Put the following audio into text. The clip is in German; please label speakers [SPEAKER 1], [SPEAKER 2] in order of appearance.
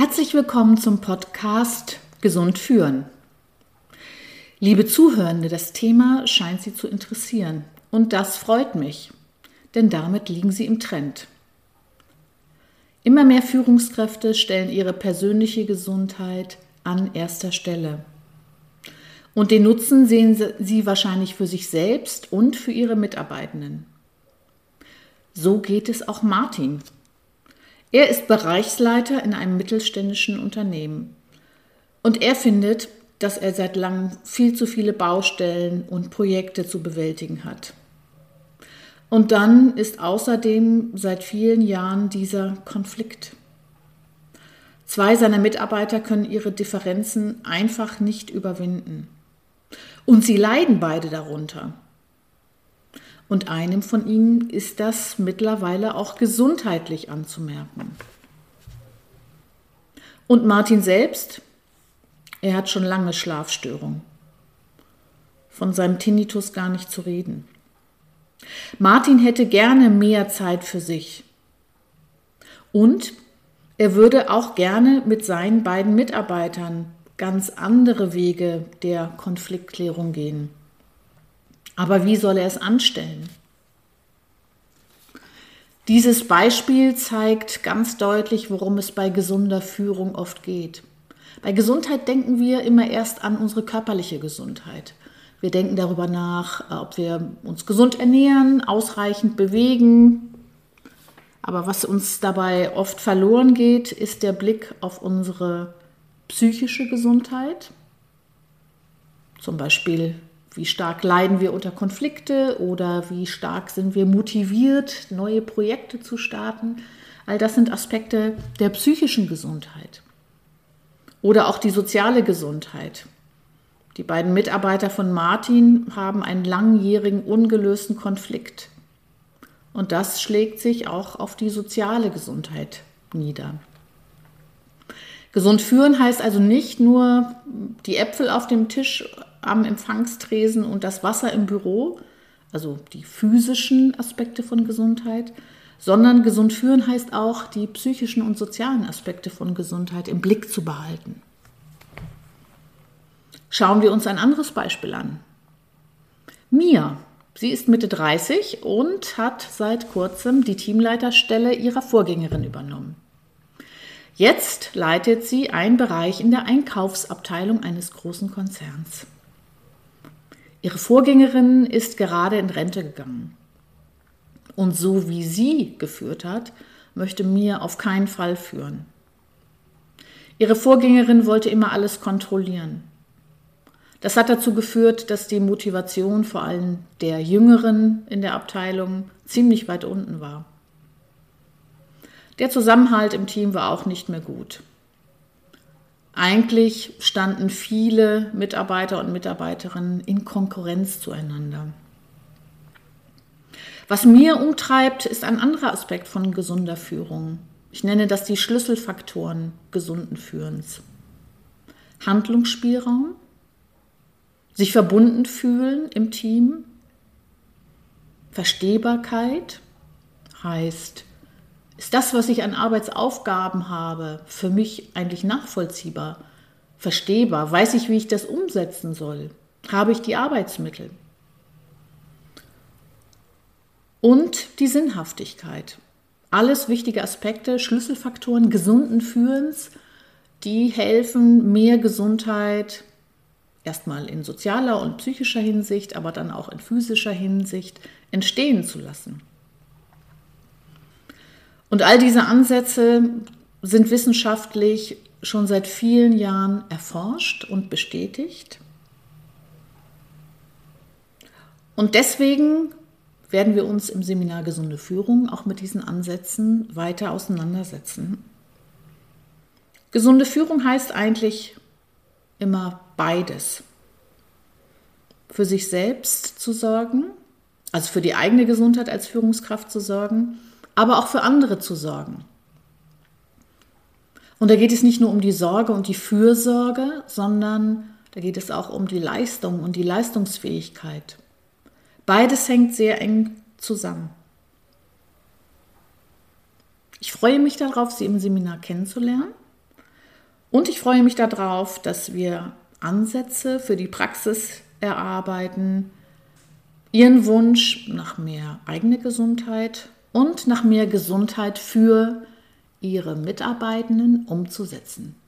[SPEAKER 1] Herzlich willkommen zum Podcast Gesund führen. Liebe Zuhörende, das Thema scheint Sie zu interessieren und das freut mich, denn damit liegen Sie im Trend. Immer mehr Führungskräfte stellen ihre persönliche Gesundheit an erster Stelle. Und den Nutzen sehen sie wahrscheinlich für sich selbst und für ihre Mitarbeitenden. So geht es auch Martin. Er ist Bereichsleiter in einem mittelständischen Unternehmen. Und er findet, dass er seit langem viel zu viele Baustellen und Projekte zu bewältigen hat. Und dann ist außerdem seit vielen Jahren dieser Konflikt. Zwei seiner Mitarbeiter können ihre Differenzen einfach nicht überwinden. Und sie leiden beide darunter. Und einem von ihnen ist das mittlerweile auch gesundheitlich anzumerken. Und Martin selbst, er hat schon lange Schlafstörungen. Von seinem Tinnitus gar nicht zu reden. Martin hätte gerne mehr Zeit für sich. Und er würde auch gerne mit seinen beiden Mitarbeitern ganz andere Wege der Konfliktklärung gehen. Aber wie soll er es anstellen? Dieses Beispiel zeigt ganz deutlich, worum es bei gesunder Führung oft geht. Bei Gesundheit denken wir immer erst an unsere körperliche Gesundheit. Wir denken darüber nach, ob wir uns gesund ernähren, ausreichend bewegen. Aber was uns dabei oft verloren geht, ist der Blick auf unsere psychische Gesundheit. Zum Beispiel wie stark leiden wir unter Konflikte oder wie stark sind wir motiviert, neue Projekte zu starten. All das sind Aspekte der psychischen Gesundheit. Oder auch die soziale Gesundheit. Die beiden Mitarbeiter von Martin haben einen langjährigen ungelösten Konflikt. Und das schlägt sich auch auf die soziale Gesundheit nieder. Gesund führen heißt also nicht nur die Äpfel auf dem Tisch am Empfangstresen und das Wasser im Büro, also die physischen Aspekte von Gesundheit, sondern gesund führen heißt auch, die psychischen und sozialen Aspekte von Gesundheit im Blick zu behalten. Schauen wir uns ein anderes Beispiel an. Mia, sie ist Mitte 30 und hat seit kurzem die Teamleiterstelle ihrer Vorgängerin übernommen. Jetzt leitet sie einen Bereich in der Einkaufsabteilung eines großen Konzerns. Ihre Vorgängerin ist gerade in Rente gegangen. Und so wie sie geführt hat, möchte mir auf keinen Fall führen. Ihre Vorgängerin wollte immer alles kontrollieren. Das hat dazu geführt, dass die Motivation vor allem der Jüngeren in der Abteilung ziemlich weit unten war. Der Zusammenhalt im Team war auch nicht mehr gut. Eigentlich standen viele Mitarbeiter und Mitarbeiterinnen in Konkurrenz zueinander. Was mir umtreibt, ist ein anderer Aspekt von gesunder Führung. Ich nenne das die Schlüsselfaktoren gesunden Führens. Handlungsspielraum, sich verbunden fühlen im Team, Verstehbarkeit heißt ist das, was ich an Arbeitsaufgaben habe, für mich eigentlich nachvollziehbar, verstehbar? Weiß ich, wie ich das umsetzen soll? Habe ich die Arbeitsmittel? Und die Sinnhaftigkeit. Alles wichtige Aspekte, Schlüsselfaktoren gesunden Führens, die helfen, mehr Gesundheit erstmal in sozialer und psychischer Hinsicht, aber dann auch in physischer Hinsicht entstehen zu lassen. Und all diese Ansätze sind wissenschaftlich schon seit vielen Jahren erforscht und bestätigt. Und deswegen werden wir uns im Seminar Gesunde Führung auch mit diesen Ansätzen weiter auseinandersetzen. Gesunde Führung heißt eigentlich immer beides. Für sich selbst zu sorgen, also für die eigene Gesundheit als Führungskraft zu sorgen aber auch für andere zu sorgen. Und da geht es nicht nur um die Sorge und die Fürsorge, sondern da geht es auch um die Leistung und die Leistungsfähigkeit. Beides hängt sehr eng zusammen. Ich freue mich darauf, Sie im Seminar kennenzulernen. Und ich freue mich darauf, dass wir Ansätze für die Praxis erarbeiten, Ihren Wunsch nach mehr eigene Gesundheit und nach mehr Gesundheit für Ihre Mitarbeitenden umzusetzen.